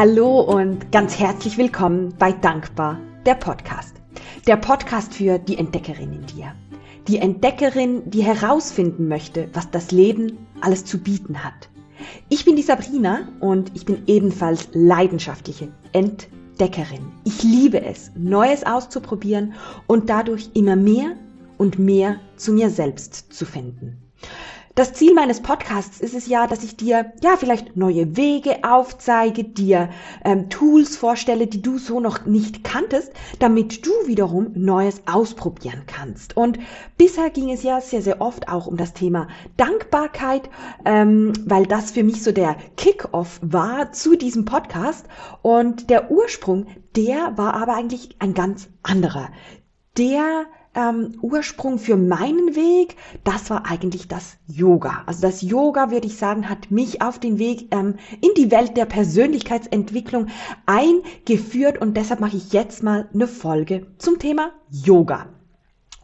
Hallo und ganz herzlich willkommen bei Dankbar, der Podcast. Der Podcast für die Entdeckerin in dir. Die Entdeckerin, die herausfinden möchte, was das Leben alles zu bieten hat. Ich bin die Sabrina und ich bin ebenfalls leidenschaftliche Entdeckerin. Ich liebe es, Neues auszuprobieren und dadurch immer mehr und mehr zu mir selbst zu finden. Das Ziel meines Podcasts ist es ja, dass ich dir ja vielleicht neue Wege aufzeige, dir ähm, Tools vorstelle, die du so noch nicht kanntest, damit du wiederum Neues ausprobieren kannst. Und bisher ging es ja sehr, sehr oft auch um das Thema Dankbarkeit, ähm, weil das für mich so der Kick-off war zu diesem Podcast. Und der Ursprung, der war aber eigentlich ein ganz anderer. Der ähm, Ursprung für meinen Weg, das war eigentlich das Yoga. Also das Yoga, würde ich sagen, hat mich auf den Weg ähm, in die Welt der Persönlichkeitsentwicklung eingeführt und deshalb mache ich jetzt mal eine Folge zum Thema Yoga.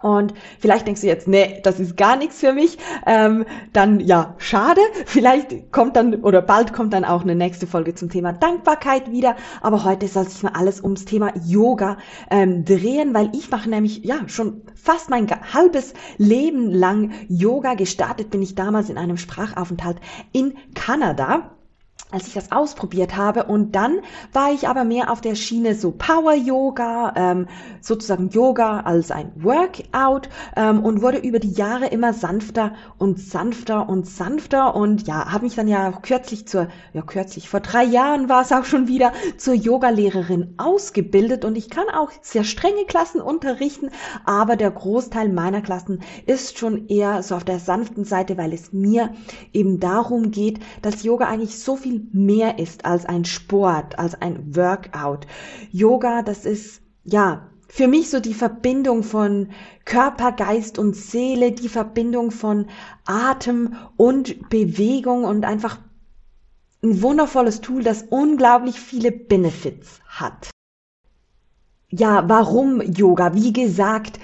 Und vielleicht denkst du jetzt, nee, das ist gar nichts für mich. Ähm, dann ja, schade. Vielleicht kommt dann oder bald kommt dann auch eine nächste Folge zum Thema Dankbarkeit wieder. Aber heute soll sich mal alles ums Thema Yoga ähm, drehen, weil ich mache nämlich ja schon fast mein halbes Leben lang Yoga. Gestartet bin ich damals in einem Sprachaufenthalt in Kanada als ich das ausprobiert habe. Und dann war ich aber mehr auf der Schiene so Power Yoga, ähm, sozusagen Yoga als ein Workout ähm, und wurde über die Jahre immer sanfter und sanfter und sanfter und ja, habe mich dann ja kürzlich zur, ja kürzlich, vor drei Jahren war es auch schon wieder zur Yogalehrerin ausgebildet und ich kann auch sehr strenge Klassen unterrichten, aber der Großteil meiner Klassen ist schon eher so auf der sanften Seite, weil es mir eben darum geht, dass Yoga eigentlich so viel mehr ist als ein Sport, als ein Workout. Yoga, das ist, ja, für mich so die Verbindung von Körper, Geist und Seele, die Verbindung von Atem und Bewegung und einfach ein wundervolles Tool, das unglaublich viele Benefits hat. Ja, warum Yoga? Wie gesagt,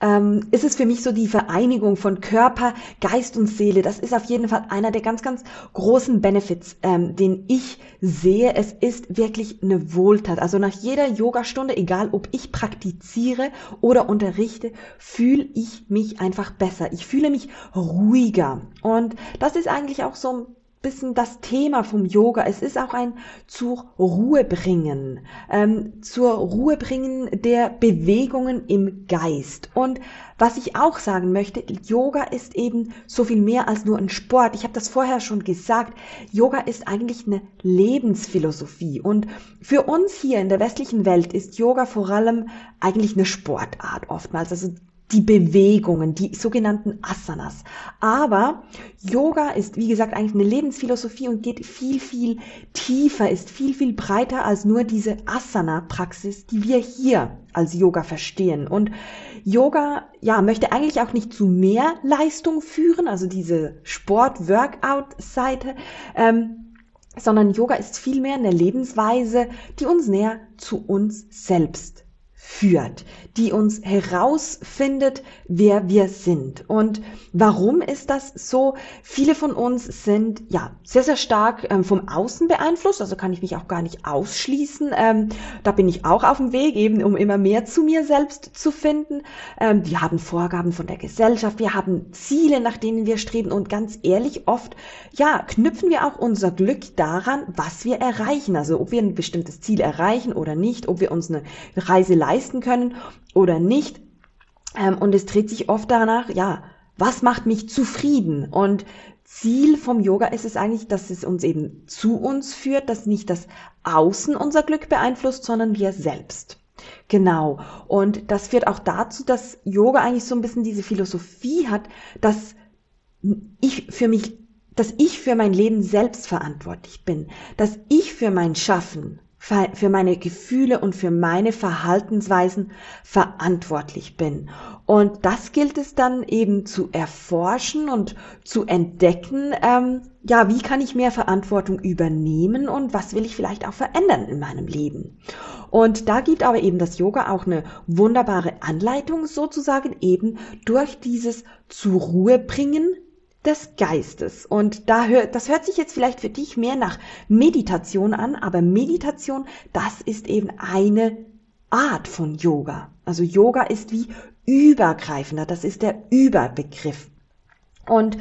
ähm, ist es für mich so die Vereinigung von Körper, Geist und Seele. Das ist auf jeden Fall einer der ganz, ganz großen Benefits, ähm, den ich sehe. Es ist wirklich eine Wohltat. Also nach jeder Yogastunde, egal ob ich praktiziere oder unterrichte, fühle ich mich einfach besser. Ich fühle mich ruhiger. Und das ist eigentlich auch so bisschen das Thema vom Yoga. Es ist auch ein zur Ruhe bringen, ähm, zur Ruhe bringen der Bewegungen im Geist. Und was ich auch sagen möchte, Yoga ist eben so viel mehr als nur ein Sport. Ich habe das vorher schon gesagt. Yoga ist eigentlich eine Lebensphilosophie. Und für uns hier in der westlichen Welt ist Yoga vor allem eigentlich eine Sportart oftmals. Also die Bewegungen, die sogenannten Asanas. Aber Yoga ist, wie gesagt, eigentlich eine Lebensphilosophie und geht viel, viel tiefer, ist viel, viel breiter als nur diese Asana-Praxis, die wir hier als Yoga verstehen. Und Yoga, ja, möchte eigentlich auch nicht zu mehr Leistung führen, also diese Sport-Workout-Seite, ähm, sondern Yoga ist vielmehr eine Lebensweise, die uns näher zu uns selbst führt, die uns herausfindet, wer wir sind. Und warum ist das so? Viele von uns sind ja sehr, sehr stark ähm, vom Außen beeinflusst, also kann ich mich auch gar nicht ausschließen. Ähm, da bin ich auch auf dem Weg, eben um immer mehr zu mir selbst zu finden. Ähm, wir haben Vorgaben von der Gesellschaft, wir haben Ziele, nach denen wir streben und ganz ehrlich, oft, ja, knüpfen wir auch unser Glück daran, was wir erreichen. Also ob wir ein bestimmtes Ziel erreichen oder nicht, ob wir uns eine Reise leisten leisten können oder nicht. Ähm, und es dreht sich oft danach, ja, was macht mich zufrieden? Und Ziel vom Yoga ist es eigentlich, dass es uns eben zu uns führt, dass nicht das Außen unser Glück beeinflusst, sondern wir selbst. Genau. Und das führt auch dazu, dass Yoga eigentlich so ein bisschen diese Philosophie hat, dass ich für mich, dass ich für mein Leben selbst verantwortlich bin, dass ich für mein Schaffen für meine Gefühle und für meine Verhaltensweisen verantwortlich bin. Und das gilt es dann eben zu erforschen und zu entdecken, ähm, ja, wie kann ich mehr Verantwortung übernehmen und was will ich vielleicht auch verändern in meinem Leben. Und da gibt aber eben das Yoga auch eine wunderbare Anleitung sozusagen eben durch dieses zur Ruhe bringen des Geistes. Und da hört, das hört sich jetzt vielleicht für dich mehr nach Meditation an, aber Meditation, das ist eben eine Art von Yoga. Also Yoga ist wie übergreifender, das ist der Überbegriff. Und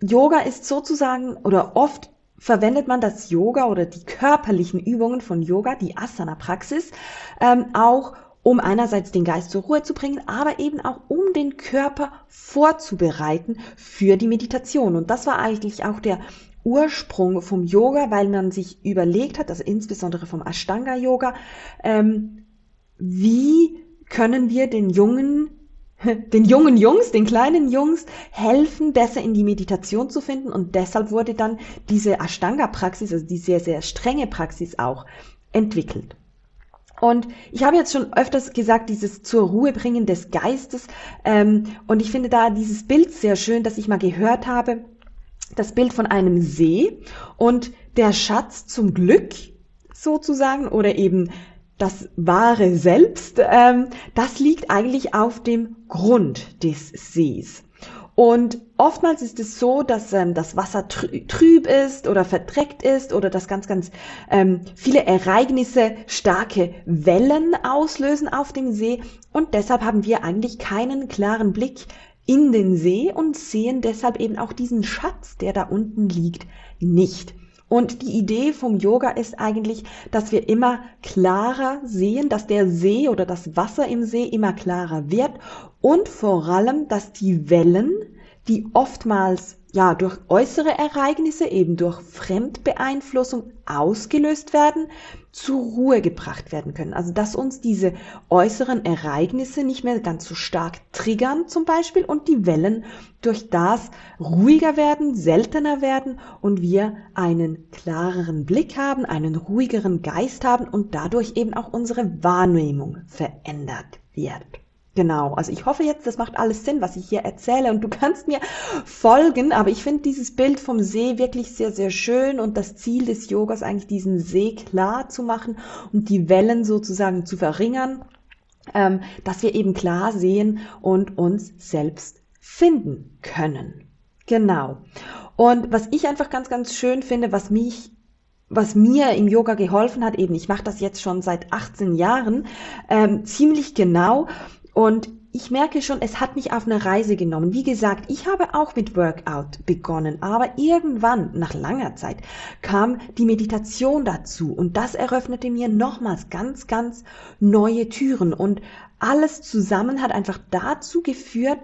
Yoga ist sozusagen oder oft verwendet man das Yoga oder die körperlichen Übungen von Yoga, die Asana-Praxis, ähm, auch um einerseits den Geist zur Ruhe zu bringen, aber eben auch um den Körper vorzubereiten für die Meditation. Und das war eigentlich auch der Ursprung vom Yoga, weil man sich überlegt hat, also insbesondere vom Ashtanga-Yoga, ähm, wie können wir den jungen den jungen Jungs, den kleinen Jungs helfen, besser in die Meditation zu finden und deshalb wurde dann diese Ashtanga-Praxis, also die sehr, sehr strenge Praxis auch entwickelt. Und ich habe jetzt schon öfters gesagt, dieses zur Ruhe bringen des Geistes. Ähm, und ich finde da dieses Bild sehr schön, das ich mal gehört habe. Das Bild von einem See und der Schatz zum Glück sozusagen oder eben das wahre Selbst, ähm, das liegt eigentlich auf dem Grund des Sees. Und oftmals ist es so, dass ähm, das Wasser trüb ist oder verdreckt ist oder dass ganz, ganz ähm, viele Ereignisse starke Wellen auslösen auf dem See. Und deshalb haben wir eigentlich keinen klaren Blick in den See und sehen deshalb eben auch diesen Schatz, der da unten liegt, nicht. Und die Idee vom Yoga ist eigentlich, dass wir immer klarer sehen, dass der See oder das Wasser im See immer klarer wird und vor allem, dass die Wellen, die oftmals ja durch äußere Ereignisse, eben durch Fremdbeeinflussung ausgelöst werden, zur Ruhe gebracht werden können. Also dass uns diese äußeren Ereignisse nicht mehr ganz so stark triggern zum Beispiel und die Wellen durch das ruhiger werden, seltener werden und wir einen klareren Blick haben, einen ruhigeren Geist haben und dadurch eben auch unsere Wahrnehmung verändert wird. Genau, also ich hoffe jetzt, das macht alles Sinn, was ich hier erzähle und du kannst mir folgen, aber ich finde dieses Bild vom See wirklich sehr, sehr schön und das Ziel des Yogas eigentlich diesen See klar zu machen und die Wellen sozusagen zu verringern, ähm, dass wir eben klar sehen und uns selbst finden können. Genau. Und was ich einfach ganz, ganz schön finde, was mich was mir im Yoga geholfen hat, eben, ich mache das jetzt schon seit 18 Jahren, ähm, ziemlich genau, und ich merke schon, es hat mich auf eine Reise genommen. Wie gesagt, ich habe auch mit Workout begonnen, aber irgendwann, nach langer Zeit, kam die Meditation dazu und das eröffnete mir nochmals ganz, ganz neue Türen und alles zusammen hat einfach dazu geführt,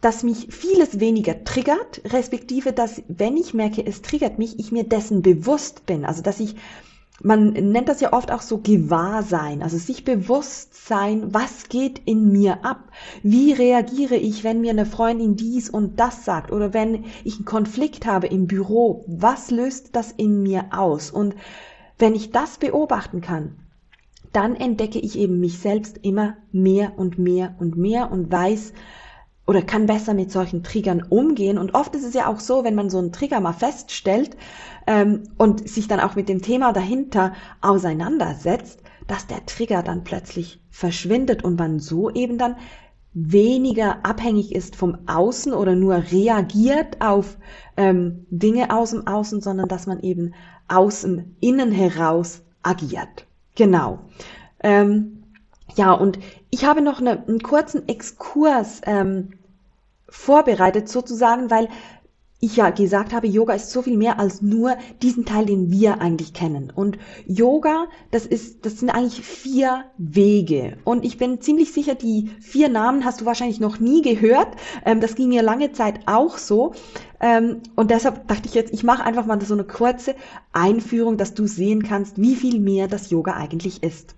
dass mich vieles weniger triggert, respektive, dass wenn ich merke, es triggert mich, ich mir dessen bewusst bin. Also, dass ich man nennt das ja oft auch so Gewahrsein, also sich bewusst sein, was geht in mir ab? Wie reagiere ich, wenn mir eine Freundin dies und das sagt oder wenn ich einen Konflikt habe im Büro? Was löst das in mir aus? Und wenn ich das beobachten kann, dann entdecke ich eben mich selbst immer mehr und mehr und mehr und weiß, oder kann besser mit solchen Triggern umgehen. Und oft ist es ja auch so, wenn man so einen Trigger mal feststellt ähm, und sich dann auch mit dem Thema dahinter auseinandersetzt, dass der Trigger dann plötzlich verschwindet und man so eben dann weniger abhängig ist vom Außen oder nur reagiert auf ähm, Dinge aus dem Außen, sondern dass man eben aus dem Innen heraus agiert. Genau. Ähm, ja, und ich habe noch eine, einen kurzen Exkurs ähm, vorbereitet sozusagen, weil ich ja gesagt habe, Yoga ist so viel mehr als nur diesen Teil, den wir eigentlich kennen. Und Yoga, das ist, das sind eigentlich vier Wege. Und ich bin ziemlich sicher, die vier Namen hast du wahrscheinlich noch nie gehört. Ähm, das ging mir lange Zeit auch so. Ähm, und deshalb dachte ich jetzt, ich mache einfach mal so eine kurze Einführung, dass du sehen kannst, wie viel mehr das Yoga eigentlich ist.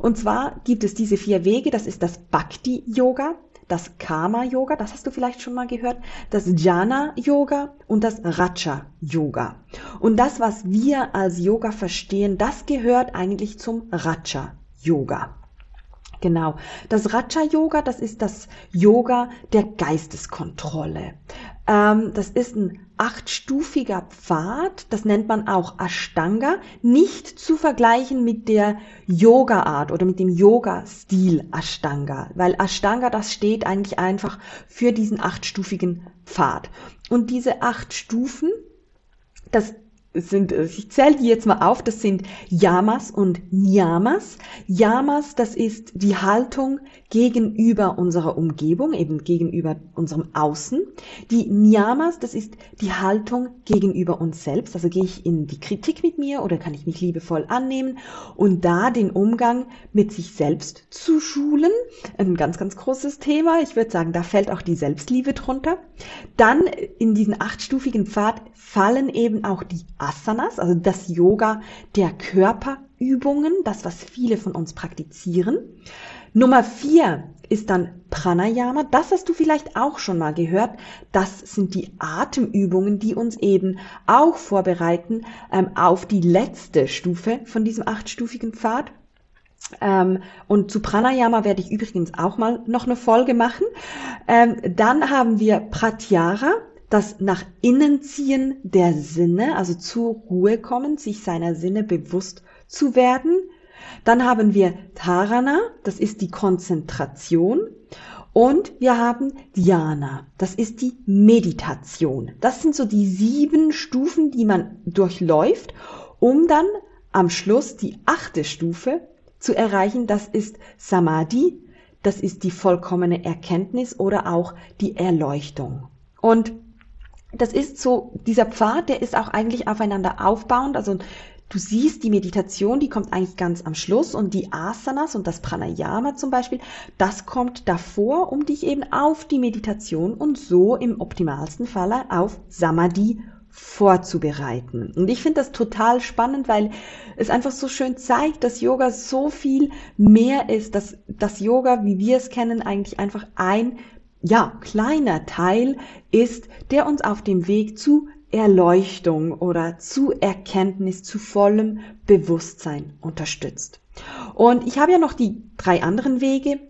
Und zwar gibt es diese vier Wege. Das ist das Bhakti Yoga, das Karma-Yoga, das hast du vielleicht schon mal gehört, das Jhana-Yoga und das Raja-Yoga. Und das, was wir als Yoga verstehen, das gehört eigentlich zum Raja-Yoga. Genau. Das Raja Yoga, das ist das Yoga der Geisteskontrolle. Ähm, das ist ein achtstufiger Pfad, das nennt man auch Ashtanga, nicht zu vergleichen mit der Yoga-Art oder mit dem Yoga-Stil Ashtanga, weil Ashtanga, das steht eigentlich einfach für diesen achtstufigen Pfad. Und diese acht Stufen, das sind, ich zähle die jetzt mal auf, das sind Yamas und Niyamas. Yamas, das ist die Haltung gegenüber unserer Umgebung, eben gegenüber unserem Außen. Die Niyamas, das ist die Haltung gegenüber uns selbst. Also gehe ich in die Kritik mit mir oder kann ich mich liebevoll annehmen und da den Umgang mit sich selbst zu schulen. Ein ganz, ganz großes Thema. Ich würde sagen, da fällt auch die Selbstliebe drunter. Dann in diesen achtstufigen Pfad fallen eben auch die Asanas, also das Yoga der Körperübungen, das, was viele von uns praktizieren. Nummer vier ist dann Pranayama. Das hast du vielleicht auch schon mal gehört. Das sind die Atemübungen, die uns eben auch vorbereiten ähm, auf die letzte Stufe von diesem achtstufigen Pfad. Ähm, und zu Pranayama werde ich übrigens auch mal noch eine Folge machen. Ähm, dann haben wir Pratyara das nach innen ziehen der Sinne, also zur Ruhe kommen, sich seiner Sinne bewusst zu werden. Dann haben wir Dharana, das ist die Konzentration. Und wir haben Dhyana, das ist die Meditation. Das sind so die sieben Stufen, die man durchläuft, um dann am Schluss die achte Stufe zu erreichen. Das ist Samadhi, das ist die vollkommene Erkenntnis oder auch die Erleuchtung. Und das ist so, dieser Pfad, der ist auch eigentlich aufeinander aufbauend. Also du siehst die Meditation, die kommt eigentlich ganz am Schluss und die Asanas und das Pranayama zum Beispiel, das kommt davor, um dich eben auf die Meditation und so im optimalsten Falle auf Samadhi vorzubereiten. Und ich finde das total spannend, weil es einfach so schön zeigt, dass Yoga so viel mehr ist, dass das Yoga, wie wir es kennen, eigentlich einfach ein ja, kleiner Teil ist, der uns auf dem Weg zu Erleuchtung oder zu Erkenntnis, zu vollem Bewusstsein unterstützt. Und ich habe ja noch die drei anderen Wege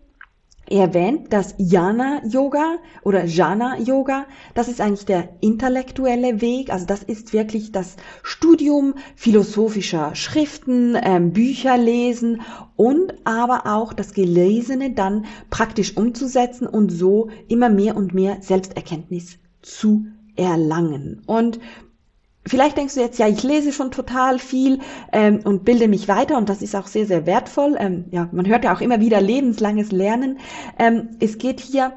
erwähnt, das Jana Yoga oder Jana Yoga, das ist eigentlich der intellektuelle Weg, also das ist wirklich das Studium philosophischer Schriften, ähm, Bücher lesen und aber auch das Gelesene dann praktisch umzusetzen und so immer mehr und mehr Selbsterkenntnis zu erlangen. Und Vielleicht denkst du jetzt, ja, ich lese schon total viel ähm, und bilde mich weiter und das ist auch sehr, sehr wertvoll. Ähm, ja, man hört ja auch immer wieder lebenslanges Lernen. Ähm, es geht hier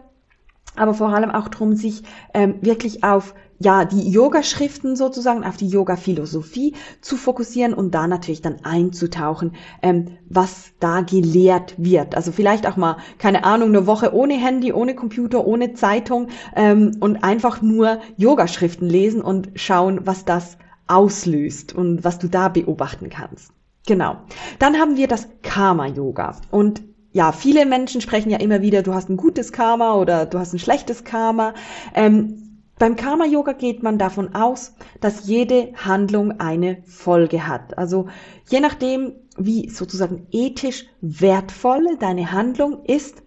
aber vor allem auch darum, sich ähm, wirklich auf ja, die Yoga-Schriften sozusagen, auf die Yoga-Philosophie zu fokussieren und da natürlich dann einzutauchen, ähm, was da gelehrt wird. Also vielleicht auch mal, keine Ahnung, eine Woche ohne Handy, ohne Computer, ohne Zeitung ähm, und einfach nur Yoga-Schriften lesen und schauen, was das auslöst und was du da beobachten kannst. Genau. Dann haben wir das Karma-Yoga. Und ja, viele Menschen sprechen ja immer wieder, du hast ein gutes Karma oder du hast ein schlechtes Karma. Ähm, beim Karma-Yoga geht man davon aus, dass jede Handlung eine Folge hat. Also je nachdem, wie sozusagen ethisch wertvoll deine Handlung ist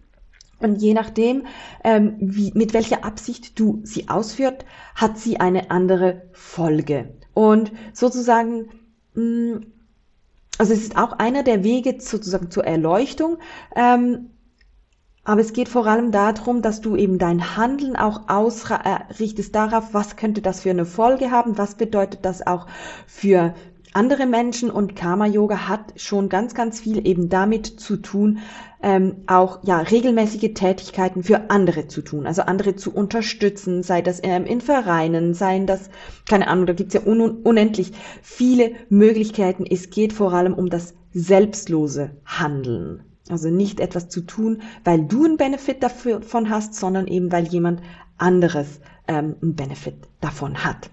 und je nachdem, ähm, wie, mit welcher Absicht du sie ausführt, hat sie eine andere Folge. Und sozusagen, mh, mm, also es ist auch einer der Wege sozusagen zur Erleuchtung. Ähm, aber es geht vor allem darum, dass du eben dein Handeln auch ausrichtest darauf, was könnte das für eine Folge haben, was bedeutet das auch für andere Menschen und Karma Yoga hat schon ganz, ganz viel eben damit zu tun, ähm, auch ja regelmäßige Tätigkeiten für andere zu tun, also andere zu unterstützen, sei das ähm, in Vereinen, seien das, keine Ahnung, da gibt's ja un unendlich viele Möglichkeiten. Es geht vor allem um das selbstlose Handeln. Also nicht etwas zu tun, weil du einen Benefit davon hast, sondern eben weil jemand anderes ähm, einen Benefit davon hat.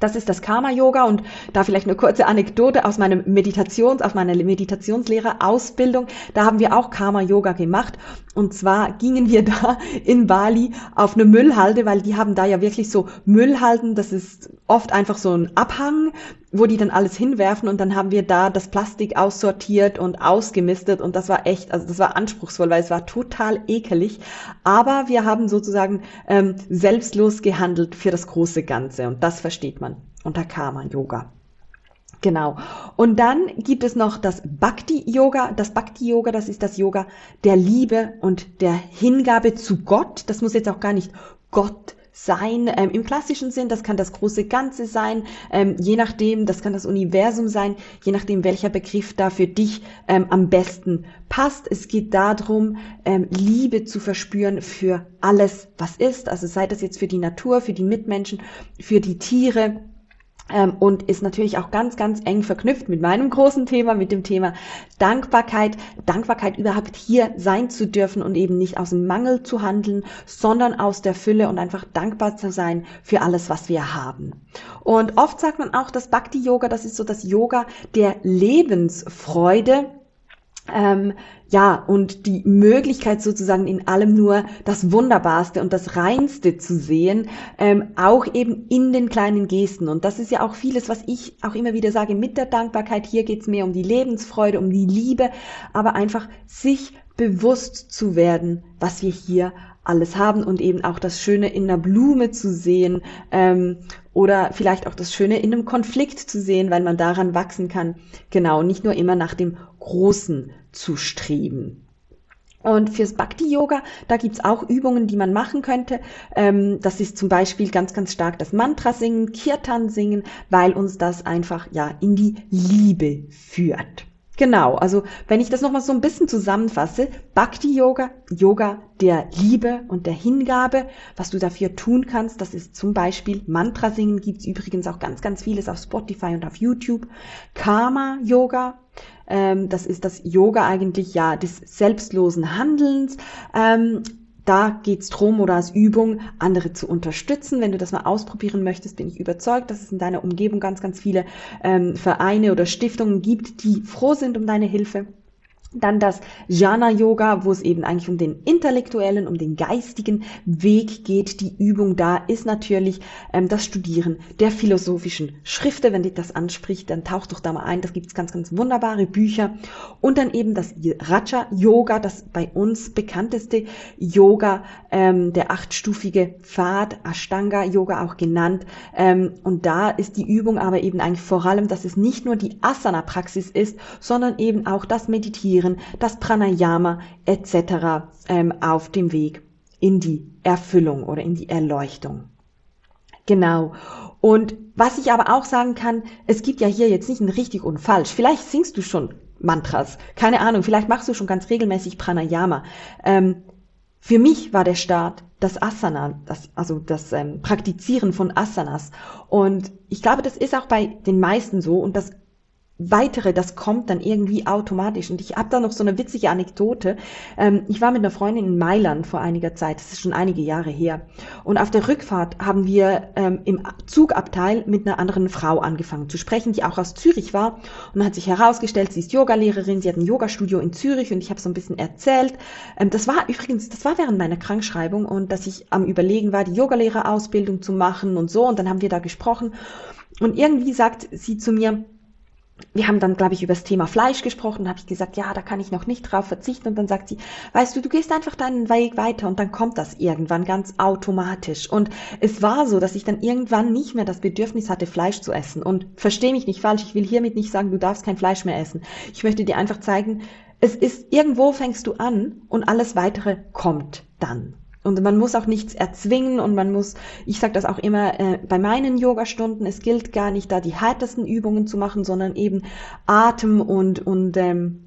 Das ist das Karma-Yoga und da vielleicht eine kurze Anekdote aus meinem Meditations, aus meiner Meditationslehrerausbildung. Da haben wir auch Karma-Yoga gemacht und zwar gingen wir da in Bali auf eine Müllhalde, weil die haben da ja wirklich so Müllhalden. Das ist oft einfach so ein Abhang wo die dann alles hinwerfen und dann haben wir da das Plastik aussortiert und ausgemistet und das war echt, also das war anspruchsvoll, weil es war total ekelig. Aber wir haben sozusagen ähm, selbstlos gehandelt für das große Ganze und das versteht man unter Karma-Yoga. Genau. Und dann gibt es noch das Bhakti-Yoga. Das Bhakti-Yoga, das ist das Yoga der Liebe und der Hingabe zu Gott. Das muss jetzt auch gar nicht Gott sein ähm, im klassischen Sinn, das kann das große Ganze sein, ähm, je nachdem, das kann das Universum sein, je nachdem, welcher Begriff da für dich ähm, am besten passt. Es geht darum, ähm, Liebe zu verspüren für alles, was ist, also sei das jetzt für die Natur, für die Mitmenschen, für die Tiere, und ist natürlich auch ganz, ganz eng verknüpft mit meinem großen Thema, mit dem Thema Dankbarkeit. Dankbarkeit überhaupt hier sein zu dürfen und eben nicht aus dem Mangel zu handeln, sondern aus der Fülle und einfach dankbar zu sein für alles, was wir haben. Und oft sagt man auch, das Bhakti-Yoga, das ist so das Yoga der Lebensfreude ähm, ja, und die Möglichkeit sozusagen in allem nur das Wunderbarste und das Reinste zu sehen, ähm, auch eben in den kleinen Gesten. Und das ist ja auch vieles, was ich auch immer wieder sage mit der Dankbarkeit. Hier geht's mehr um die Lebensfreude, um die Liebe, aber einfach sich bewusst zu werden, was wir hier alles haben und eben auch das Schöne in einer Blume zu sehen ähm, oder vielleicht auch das Schöne in einem Konflikt zu sehen, weil man daran wachsen kann. Genau, nicht nur immer nach dem Großen zu streben. Und fürs Bhakti-Yoga, da gibt's auch Übungen, die man machen könnte. Ähm, das ist zum Beispiel ganz, ganz stark das Mantra singen, Kirtan singen, weil uns das einfach ja in die Liebe führt. Genau, also wenn ich das nochmal so ein bisschen zusammenfasse, Bhakti-Yoga, Yoga der Liebe und der Hingabe, was du dafür tun kannst, das ist zum Beispiel Mantra singen, gibt's übrigens auch ganz, ganz vieles auf Spotify und auf YouTube. Karma-Yoga, ähm, das ist das Yoga eigentlich ja des selbstlosen Handelns. Ähm, da geht's drum oder als Übung, andere zu unterstützen. Wenn du das mal ausprobieren möchtest, bin ich überzeugt, dass es in deiner Umgebung ganz, ganz viele ähm, Vereine oder Stiftungen gibt, die froh sind um deine Hilfe. Dann das Jana Yoga, wo es eben eigentlich um den intellektuellen, um den geistigen Weg geht. Die Übung da ist natürlich ähm, das Studieren der philosophischen Schriften. Wenn dich das anspricht, dann tauch doch da mal ein. Das gibt's ganz, ganz wunderbare Bücher. Und dann eben das Raja Yoga, das bei uns bekannteste Yoga, ähm, der achtstufige Pfad, Ashtanga Yoga auch genannt. Ähm, und da ist die Übung aber eben eigentlich vor allem, dass es nicht nur die Asana-Praxis ist, sondern eben auch das Meditieren Meditieren, das Pranayama etc. Ähm, auf dem Weg in die Erfüllung oder in die Erleuchtung. Genau. Und was ich aber auch sagen kann, es gibt ja hier jetzt nicht ein richtig und falsch. Vielleicht singst du schon Mantras, keine Ahnung, vielleicht machst du schon ganz regelmäßig Pranayama. Ähm, für mich war der Start das Asana, das, also das ähm, Praktizieren von Asanas. Und ich glaube, das ist auch bei den meisten so und das weitere, das kommt dann irgendwie automatisch. Und ich habe da noch so eine witzige Anekdote. Ähm, ich war mit einer Freundin in Mailand vor einiger Zeit, das ist schon einige Jahre her. Und auf der Rückfahrt haben wir ähm, im Zugabteil mit einer anderen Frau angefangen zu sprechen, die auch aus Zürich war. Und dann hat sich herausgestellt, sie ist Yogalehrerin, sie hat ein Yogastudio in Zürich und ich habe so ein bisschen erzählt. Ähm, das war übrigens, das war während meiner Krankschreibung und dass ich am Überlegen war, die Yogalehrerausbildung zu machen und so. Und dann haben wir da gesprochen. Und irgendwie sagt sie zu mir, wir haben dann, glaube ich, über das Thema Fleisch gesprochen. habe ich gesagt, ja, da kann ich noch nicht drauf verzichten. Und dann sagt sie, weißt du, du gehst einfach deinen Weg weiter und dann kommt das irgendwann ganz automatisch. Und es war so, dass ich dann irgendwann nicht mehr das Bedürfnis hatte, Fleisch zu essen. Und verstehe mich nicht falsch, ich will hiermit nicht sagen, du darfst kein Fleisch mehr essen. Ich möchte dir einfach zeigen, es ist, irgendwo fängst du an und alles weitere kommt dann. Und man muss auch nichts erzwingen und man muss, ich sage das auch immer äh, bei meinen Yogastunden, es gilt gar nicht da die härtesten Übungen zu machen, sondern eben Atem und, und ähm,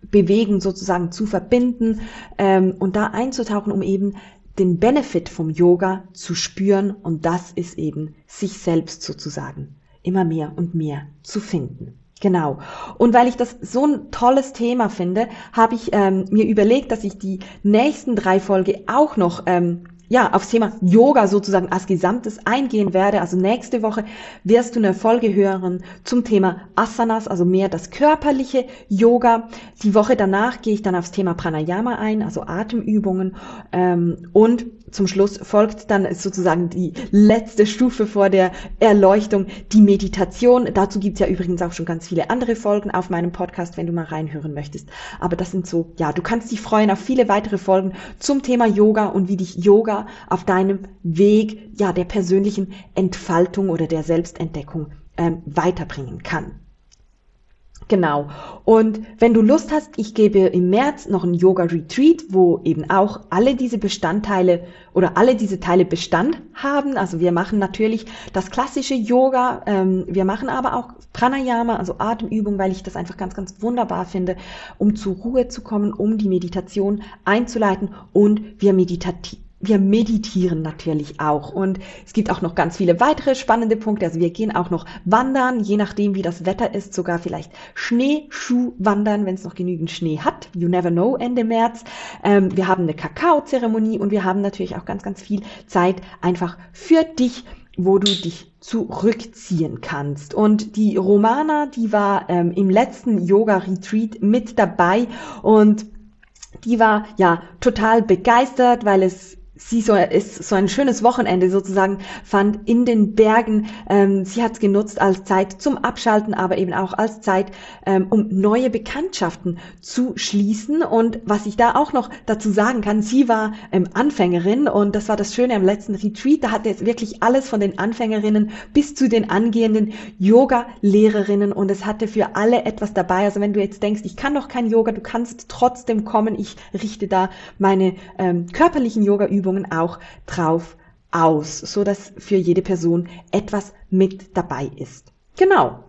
Bewegen sozusagen zu verbinden ähm, und da einzutauchen, um eben den Benefit vom Yoga zu spüren und das ist eben sich selbst sozusagen immer mehr und mehr zu finden. Genau. Und weil ich das so ein tolles Thema finde, habe ich ähm, mir überlegt, dass ich die nächsten drei Folge auch noch ähm, ja, aufs Thema Yoga sozusagen als Gesamtes eingehen werde. Also nächste Woche wirst du eine Folge hören zum Thema Asanas, also mehr das körperliche Yoga. Die Woche danach gehe ich dann aufs Thema Pranayama ein, also Atemübungen. Ähm, und zum Schluss folgt dann sozusagen die letzte Stufe vor der Erleuchtung, die Meditation. Dazu gibt's ja übrigens auch schon ganz viele andere Folgen auf meinem Podcast, wenn du mal reinhören möchtest. Aber das sind so, ja, du kannst dich freuen auf viele weitere Folgen zum Thema Yoga und wie dich Yoga auf deinem Weg, ja, der persönlichen Entfaltung oder der Selbstentdeckung ähm, weiterbringen kann. Genau. Und wenn du Lust hast, ich gebe im März noch ein Yoga Retreat, wo eben auch alle diese Bestandteile oder alle diese Teile Bestand haben. Also wir machen natürlich das klassische Yoga, ähm, wir machen aber auch Pranayama, also Atemübung, weil ich das einfach ganz, ganz wunderbar finde, um zur Ruhe zu kommen, um die Meditation einzuleiten und wir meditativ wir meditieren natürlich auch und es gibt auch noch ganz viele weitere spannende Punkte. Also wir gehen auch noch wandern, je nachdem wie das Wetter ist, sogar vielleicht Schneeschuh wandern, wenn es noch genügend Schnee hat. You never know Ende März. Ähm, wir haben eine Kakaozeremonie und wir haben natürlich auch ganz, ganz viel Zeit einfach für dich, wo du dich zurückziehen kannst. Und die Romana, die war ähm, im letzten Yoga-Retreat mit dabei und die war ja total begeistert, weil es sie so ist so ein schönes Wochenende sozusagen fand in den Bergen. Ähm, sie hat es genutzt als Zeit zum Abschalten, aber eben auch als Zeit, ähm, um neue Bekanntschaften zu schließen. Und was ich da auch noch dazu sagen kann, sie war ähm, Anfängerin und das war das Schöne am letzten Retreat. Da hatte es wirklich alles von den Anfängerinnen bis zu den angehenden Yoga-Lehrerinnen und es hatte für alle etwas dabei. Also wenn du jetzt denkst, ich kann noch kein Yoga, du kannst trotzdem kommen. Ich richte da meine ähm, körperlichen Yoga-Übungen Übungen auch drauf aus, so dass für jede Person etwas mit dabei ist. Genau.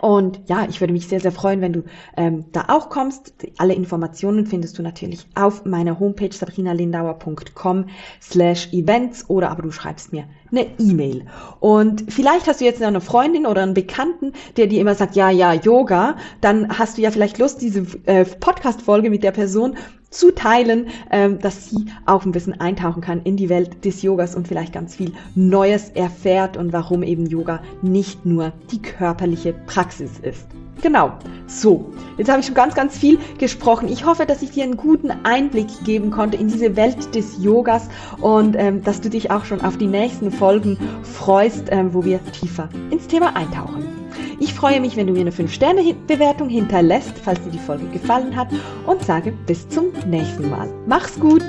Und ja, ich würde mich sehr, sehr freuen, wenn du ähm, da auch kommst. Alle Informationen findest du natürlich auf meiner Homepage sabrinalindauer.com slash events oder aber du schreibst mir eine E-Mail. Und vielleicht hast du jetzt eine Freundin oder einen Bekannten, der dir immer sagt, ja, ja, Yoga, dann hast du ja vielleicht Lust, diese äh, Podcast-Folge mit der Person zu teilen, ähm, dass sie auch ein bisschen eintauchen kann in die Welt des Yogas und vielleicht ganz viel Neues erfährt und warum eben Yoga nicht nur die körperliche Praxis ist. Genau. So, jetzt habe ich schon ganz, ganz viel gesprochen. Ich hoffe, dass ich dir einen guten Einblick geben konnte in diese Welt des Yogas und ähm, dass du dich auch schon auf die nächsten Folgen freust, ähm, wo wir tiefer ins Thema eintauchen. Ich freue mich, wenn du mir eine 5-Sterne-Bewertung hinterlässt, falls dir die Folge gefallen hat und sage bis zum nächsten Mal. Mach's gut!